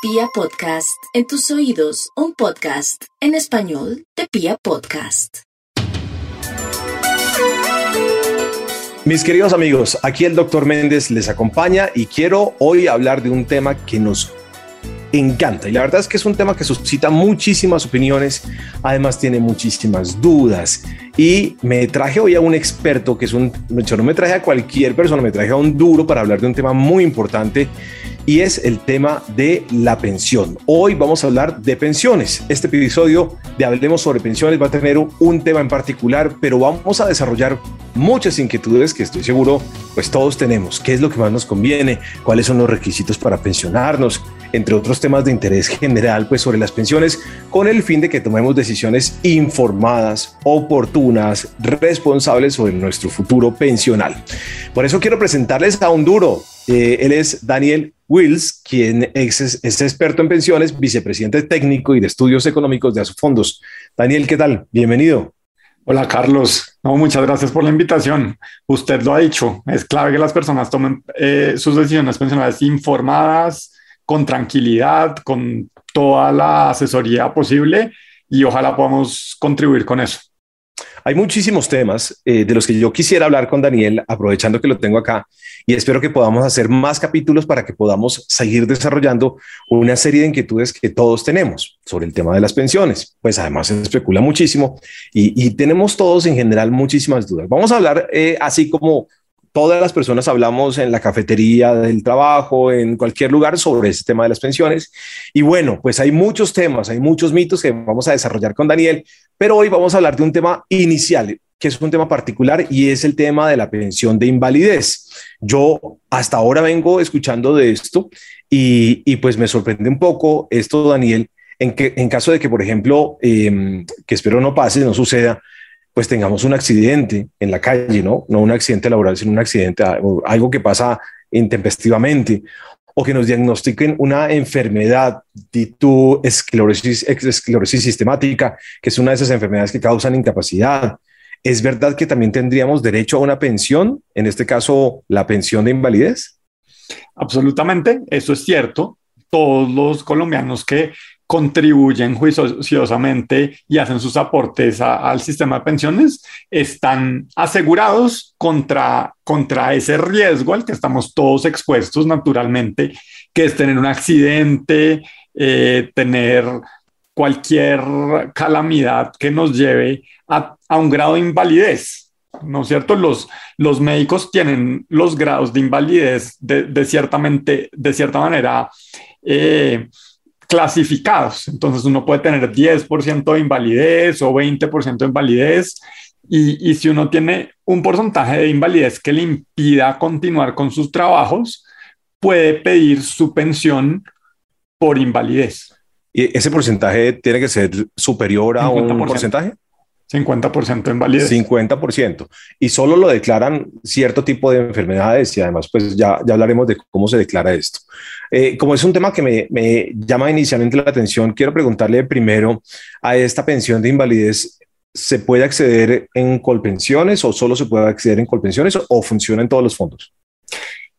Pia Podcast, en tus oídos, un podcast en español de Pia Podcast. Mis queridos amigos, aquí el doctor Méndez les acompaña y quiero hoy hablar de un tema que nos encanta. Y la verdad es que es un tema que suscita muchísimas opiniones, además tiene muchísimas dudas. Y me traje hoy a un experto que es un, yo no me traje a cualquier persona, me traje a un duro para hablar de un tema muy importante y es el tema de la pensión. Hoy vamos a hablar de pensiones. Este episodio de Hablemos sobre pensiones va a tener un tema en particular, pero vamos a desarrollar muchas inquietudes que estoy seguro pues todos tenemos. ¿Qué es lo que más nos conviene? ¿Cuáles son los requisitos para pensionarnos? Entre otros temas de interés general pues sobre las pensiones con el fin de que tomemos decisiones informadas, oportunas, responsables sobre nuestro futuro pensional. Por eso quiero presentarles a un duro. Eh, él es Daniel Wills, quien es, es, experto en pensiones, vicepresidente técnico y de estudios económicos de Fondos. Daniel, ¿qué tal? Bienvenido. Hola Carlos, no, muchas gracias por la invitación. Usted lo ha dicho, es clave que las personas tomen eh, sus decisiones pensionales informadas, con tranquilidad, con toda la asesoría posible y ojalá podamos contribuir con eso. Hay muchísimos temas eh, de los que yo quisiera hablar con Daniel, aprovechando que lo tengo acá, y espero que podamos hacer más capítulos para que podamos seguir desarrollando una serie de inquietudes que todos tenemos sobre el tema de las pensiones. Pues además se especula muchísimo y, tenemos todos en general muchísimas dudas. Vamos a hablar eh, así como todas las personas hablamos en la cafetería del trabajo, en cualquier lugar sobre ese tema de las pensiones. Y bueno, pues hay muchos temas, hay muchos mitos que vamos a desarrollar con Daniel, pero hoy vamos a hablar de un tema inicial, que es un tema particular y es el tema de la pensión de invalidez. Yo hasta ahora vengo escuchando de esto y, pues me sorprende un poco esto, Daniel, en, que, en caso de que, por ejemplo, em, que espero no pase, no suceda, pues tengamos un accidente en la calle, ¿no? No un accidente laboral, sino un accidente, algo que pasa intempestivamente, o que nos diagnostiquen una enfermedad tipo esclerosis, esclerosis sistemática, que es una de esas enfermedades que causan incapacidad. ¿Es verdad que también tendríamos derecho a una pensión, en este caso la pensión de invalidez? Absolutamente, eso es cierto. Todos los colombianos que contribuyen juiciosamente y hacen sus aportes al sistema de pensiones, están asegurados contra, contra ese riesgo al que estamos todos expuestos naturalmente, que es tener un accidente, eh, tener cualquier calamidad que nos lleve a, un grado de invalidez. ¿No es cierto? Los, los médicos tienen los grados de invalidez de, ciertamente, de cierta manera eh, clasificados. Entonces uno puede tener 10% de invalidez o 20% de invalidez. Y, y, si uno tiene un porcentaje de invalidez que le impida continuar con sus trabajos, puede pedir su pensión por invalidez. ¿Y ese porcentaje tiene que ser superior a un porcentaje? 50% de invalidez. 50%. Y solo lo declaran cierto tipo de enfermedades y además pues ya, ya hablaremos de cómo se declara esto. Eh, como es un tema que me, me, llama inicialmente la atención, quiero preguntarle primero a esta pensión de invalidez. ¿Se puede acceder en colpensiones o solo se puede acceder en colpensiones o funciona en todos los fondos?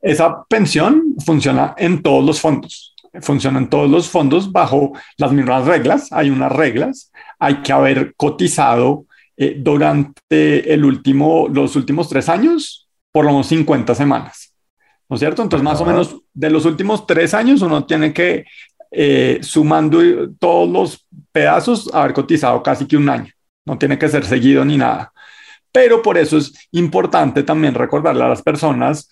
Esa pensión funciona en todos los fondos. Funciona en todos los fondos bajo las mismas reglas. Hay unas reglas hay que haber cotizado eh, durante el último, los últimos tres años por lo menos 50 semanas. ¿No es cierto? Entonces, más o menos de los últimos tres años, uno tiene que, eh, sumando todos los pedazos, haber cotizado casi que un año. No tiene que ser seguido ni nada. Pero por eso es importante también recordarle a las personas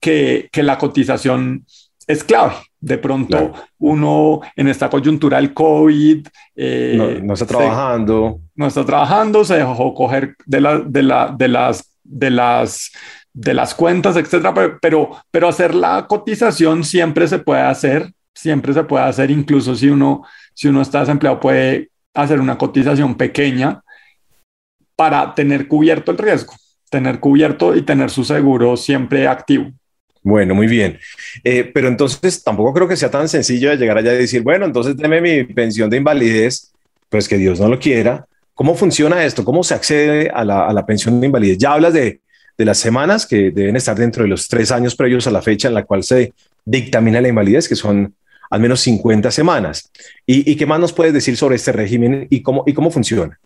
que, que la cotización es clave. De pronto uno en esta coyuntura del COVID... Eh, no, está trabajando. no está trabajando, se dejó coger de, la, de, la, de, las, de, las, de las cuentas, etcétera, pero, pero, hacer la cotización siempre se puede hacer, siempre se puede hacer, incluso si uno, si uno está desempleado puede hacer una cotización pequeña para tener cubierto el riesgo, tener cubierto y tener su seguro siempre activo. Bueno, muy bien. Eh, pero entonces tampoco creo que sea tan sencillo de llegar allá y decir, bueno, entonces deme mi pensión de invalidez, pues que Dios no lo quiera. ¿Cómo funciona esto? ¿Cómo se accede a la, pensión de invalidez? Ya hablas de, las semanas que deben estar dentro de los tres años previos a la fecha en la cual se dictamina la invalidez, que son al menos 50 semanas. ¿Y, qué más nos puedes decir sobre este régimen y cómo, y cómo funciona?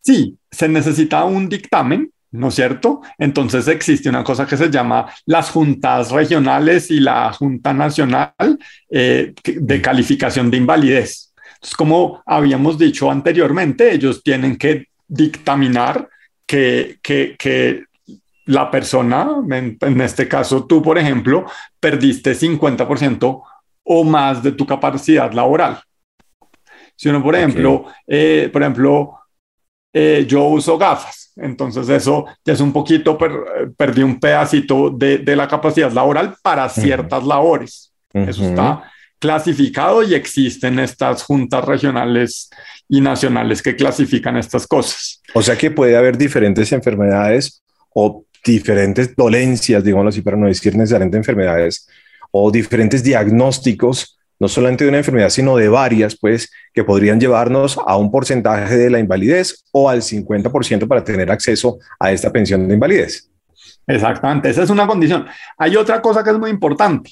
Sí, se necesita un dictamen ¿no es cierto? Entonces existe una cosa que se llama las juntas regionales y la Junta Nacional eh, de Calificación de Invalidez. Entonces, como habíamos dicho anteriormente, ellos tienen que dictaminar que, que, la persona, en, este caso tú, por ejemplo, perdiste 50% o más de tu capacidad laboral. Si uno, por ejemplo, eh, por ejemplo, eh, yo uso gafas, entonces eso ya es un poquito, perdí un pedacito de, de, la capacidad laboral para ciertas labores. Eso está clasificado y existen estas juntas regionales y nacionales que clasifican estas cosas. O sea que puede haber diferentes enfermedades o diferentes dolencias, digamos así, para no decir necesariamente enfermedades, o diferentes diagnósticos, no solamente de una enfermedad, sino de varias, pues, que podrían llevarnos a un porcentaje de la invalidez o al 50% para tener acceso a esta pensión de invalidez. Exactamente, esa es una condición. Hay otra cosa que es muy importante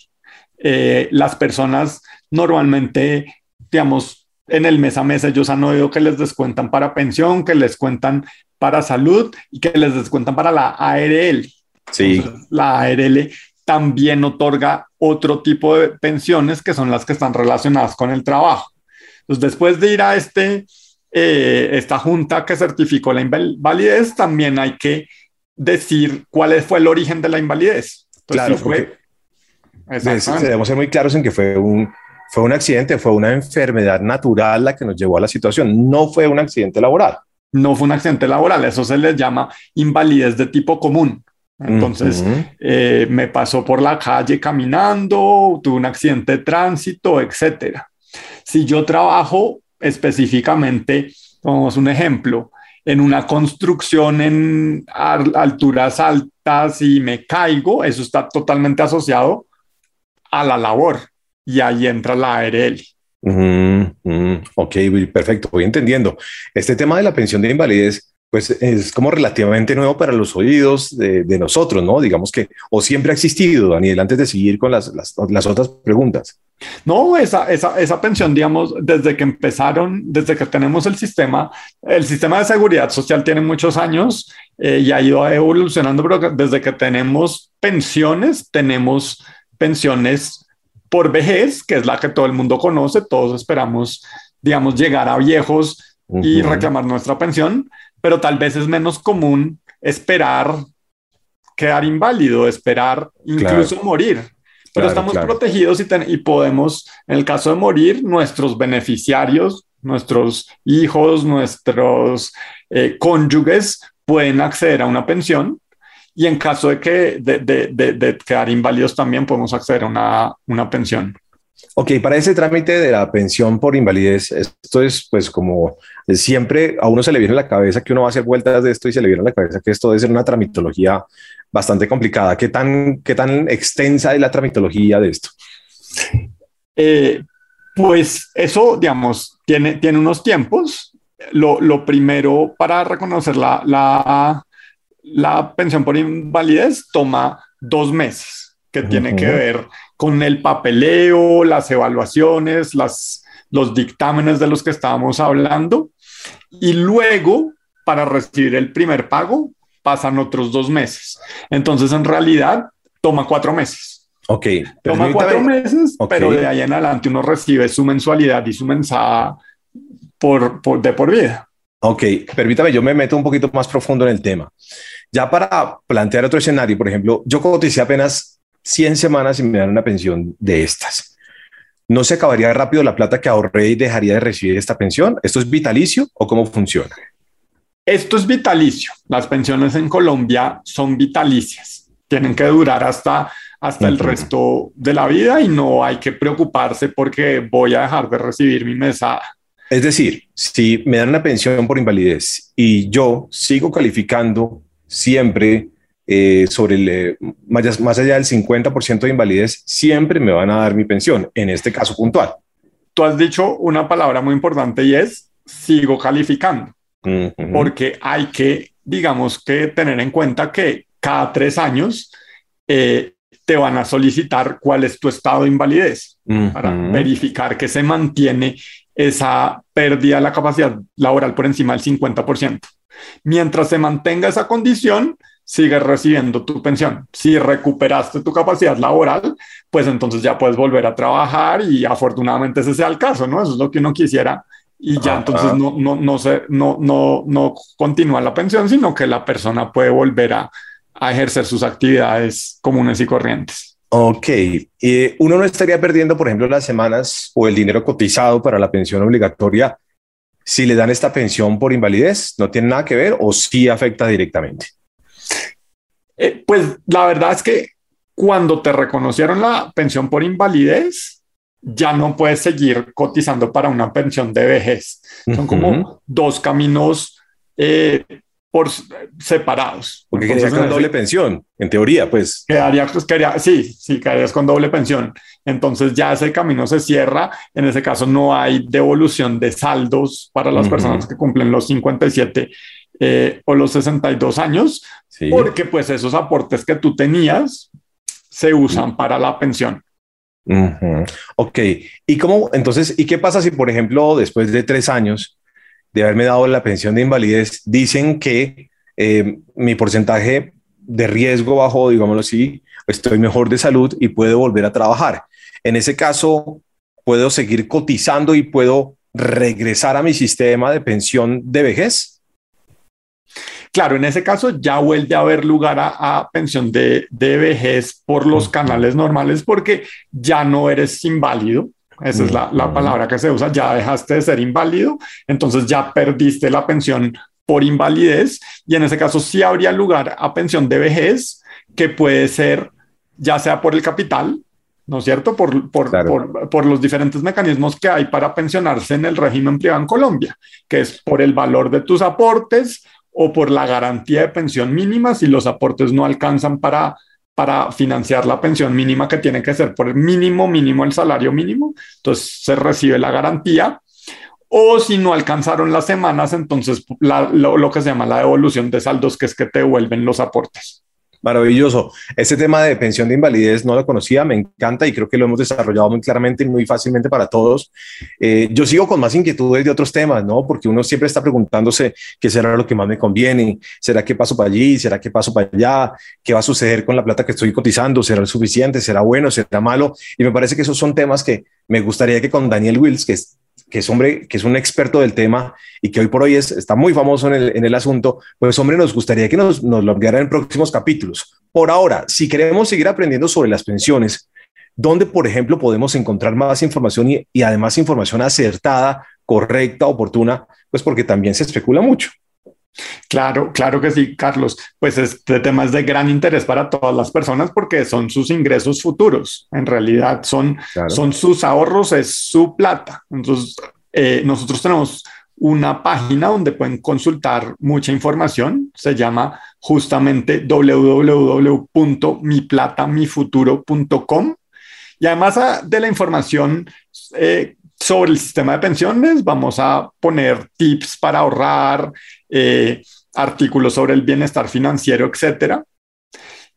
eh, las personas normalmente, digamos, en el mes a mes ellos han oído que les descuentan para pensión, que les cuentan para salud y que les descuentan para la ARL. Sí. la ARL también otorga otro tipo de pensiones que son las que están relacionadas con el trabajo. Entonces, después de ir a este, eh, esta junta que certificó la invalidez, también hay que decir cuál fue el origen de la invalidez. claro, fue, debemos ser muy claros en que fue un, fue un accidente, fue una enfermedad natural la que nos llevó a la situación, no fue un accidente laboral. No fue un accidente laboral, eso se les llama invalidez de tipo común. Entonces, eh, me pasó por la calle caminando, tuve un accidente de tránsito, etcétera. Si yo trabajo específicamente, vamos un ejemplo, en una construcción en alturas altas y me caigo, eso está totalmente asociado a la labor y ahí entra la ARL. ok, perfecto, voy entendiendo. Este tema de la pensión de invalidez, pues es como relativamente nuevo para los oídos de, nosotros, ¿no? Digamos que, o siempre ha existido, Daniel, antes de seguir con las, las, otras preguntas. No, esa, esa, esa, pensión, digamos, desde que empezaron, desde que tenemos el sistema, el sistema de seguridad social tiene muchos años eh, y ha ido evolucionando, pero desde que tenemos pensiones, tenemos pensiones por vejez, que es la que todo el mundo conoce, todos esperamos, digamos, llegar a viejos y reclamar nuestra pensión, pero tal vez es menos común esperar quedar inválido, esperar incluso morir. Pero estamos protegidos y, y, podemos, en el caso de morir, nuestros beneficiarios, nuestros hijos, nuestros eh, cónyuges pueden acceder a una pensión y en caso de que de, de, de, quedar inválidos también podemos acceder a una, una pensión. Ok, para ese trámite de la pensión por invalidez, esto es pues como siempre a uno se le viene a la cabeza que uno va a hacer vueltas de esto y se le viene a la cabeza que esto debe ser una tramitología bastante complicada. ¿Qué tan, qué tan extensa es la tramitología de esto? Eh, pues eso, digamos, tiene, tiene unos tiempos. Lo, lo primero para reconocer la, la, la pensión por invalidez toma dos meses, que tiene que ver con el papeleo, las evaluaciones, las, los dictámenes de los que estábamos hablando. Y luego, para recibir el primer pago, pasan otros dos meses. Entonces, en realidad, toma cuatro meses. Ok. Toma cuatro meses, pero de ahí en adelante uno recibe su mensualidad y su mensada por, por, de por vida. Ok, permítame, yo me meto un poquito más profundo en el tema. Ya para plantear otro escenario, por ejemplo, yo coticé apenas 100 semanas y me dan una pensión de estas. ¿No se acabaría rápido la plata que ahorré y dejaría de recibir esta pensión? ¿Esto es vitalicio o cómo funciona? Esto es vitalicio. Las pensiones en Colombia son vitalicias. Tienen que durar hasta, hasta el resto de la vida y no hay que preocuparse porque voy a dejar de recibir mi mesada. Es decir, si me dan una pensión por invalidez y yo sigo calificando siempre eh, sobre el, eh, más, más, allá del 50% de invalidez, siempre me van a dar mi pensión, en este caso puntual. Tú has dicho una palabra muy importante y es sigo calificando, porque hay que, digamos que tener en cuenta que cada tres años eh, te van a solicitar cuál es tu estado de invalidez para verificar que se mantiene esa pérdida de la capacidad laboral por encima del 50%. Mientras se mantenga esa condición, sigues recibiendo tu pensión. Si recuperaste tu capacidad laboral, pues entonces ya puedes volver a trabajar y afortunadamente ese sea el caso, ¿no? Eso es lo que uno quisiera y ya entonces no, no, no, se, no, no, no continúa la pensión, sino que la persona puede volver a, a ejercer sus actividades comunes y corrientes. Ok, y uno no estaría perdiendo, por ejemplo, las semanas o el dinero cotizado para la pensión obligatoria si le dan esta pensión por invalidez, ¿no tiene nada que ver o sí afecta directamente? Eh, pues la verdad es que cuando te reconocieron la pensión por invalidez, ya no puedes seguir cotizando para una pensión de vejez. Son como dos caminos eh, por separados. Porque quedarías con doble pensión, en teoría, pues. Quedaría, pues, quedaría, sí, sí, quedarías con doble pensión. Entonces ya ese camino se cierra. En ese caso no hay devolución de saldos para las personas que cumplen los 57 eh, o los 62 años, porque pues esos aportes que tú tenías se usan para la pensión. Ok, ¿y cómo entonces, y qué pasa si, por ejemplo, después de tres años de haberme dado la pensión de invalidez, dicen que eh, mi porcentaje de riesgo bajó, digámoslo así, estoy mejor de salud y puedo volver a trabajar. En ese caso, puedo seguir cotizando y puedo regresar a mi sistema de pensión de vejez. Claro, en ese caso ya vuelve a haber lugar a, pensión de, de, vejez por los canales normales porque ya no eres inválido, esa es la, la, palabra que se usa, ya dejaste de ser inválido, entonces ya perdiste la pensión por invalidez. Y en ese caso sí habría lugar a pensión de vejez que puede ser ya sea por el capital, ¿no es cierto? Por, por, por, por, los diferentes mecanismos que hay para pensionarse en el régimen privado en Colombia, que es por el valor de tus aportes o por la garantía de pensión mínima si los aportes no alcanzan para para financiar la pensión mínima que tiene que ser por el mínimo, mínimo el salario mínimo. Entonces se recibe la garantía. O si no alcanzaron las semanas, entonces lo, lo que se llama la devolución de saldos, que es que te devuelven los aportes. Maravilloso. Este tema de pensión de invalidez no lo conocía, me encanta y creo que lo hemos desarrollado muy claramente y muy fácilmente para todos. Eh, yo sigo con más inquietudes de otros temas, ¿no? Porque uno siempre está preguntándose qué será lo que más me conviene, será que paso para allí, será que paso para allá, qué va a suceder con la plata que estoy cotizando, será suficiente, será bueno, será malo. Y me parece que esos son temas que me gustaría que con Daniel Wills, que es que es hombre, que es un experto del tema y que hoy por hoy es, está muy famoso en el, en el asunto, pues hombre, nos gustaría que nos, nos lo enviaran en próximos capítulos. Por ahora, si queremos seguir aprendiendo sobre las pensiones, ¿dónde, por ejemplo, podemos encontrar más información y, y además información acertada, correcta, oportuna? Pues porque también se especula mucho. Claro, claro que sí, Carlos. Pues este tema es de gran interés para todas las personas porque son sus ingresos futuros. En realidad son, son sus ahorros, es su plata. Entonces, eh, nosotros tenemos una página donde pueden consultar mucha información. Se llama justamente www.miplatamifuturo.com. Y además ah, de la información eh, sobre el sistema de pensiones, vamos a poner tips para ahorrar, eh, artículos sobre el bienestar financiero, etcétera.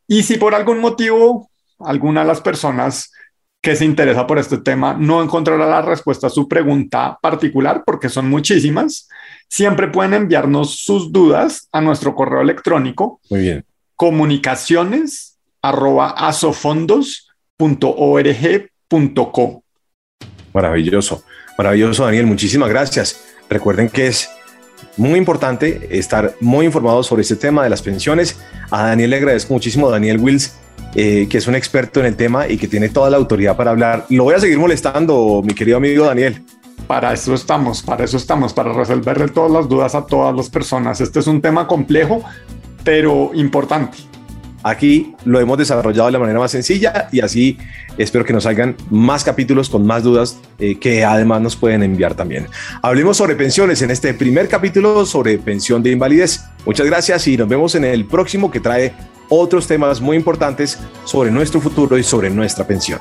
Y si por algún motivo alguna de las personas que se interesa por este tema no encontrará la respuesta a su pregunta particular, porque son muchísimas, siempre pueden enviarnos sus dudas a nuestro correo electrónico. Muy bien. Comunicaciones arroba asofondos.org.co. Maravilloso, maravilloso, Daniel. Muchísimas gracias. Recuerden que es muy importante estar muy informados sobre este tema de las pensiones. A Daniel le agradezco muchísimo, Daniel Wills, eh, que es un experto en el tema y que tiene toda la autoridad para hablar. Lo voy a seguir molestando, mi querido amigo Daniel. Para eso estamos, para eso estamos, para resolverle todas las dudas a todas las personas. Este es un tema complejo, pero importante. Aquí lo hemos desarrollado de la manera más sencilla y así espero que nos salgan más capítulos con más dudas eh, que además nos pueden enviar también. Hablemos sobre pensiones en este primer capítulo sobre pensión de invalidez. Muchas gracias y nos vemos en el próximo que trae otros temas muy importantes sobre nuestro futuro y sobre nuestra pensión.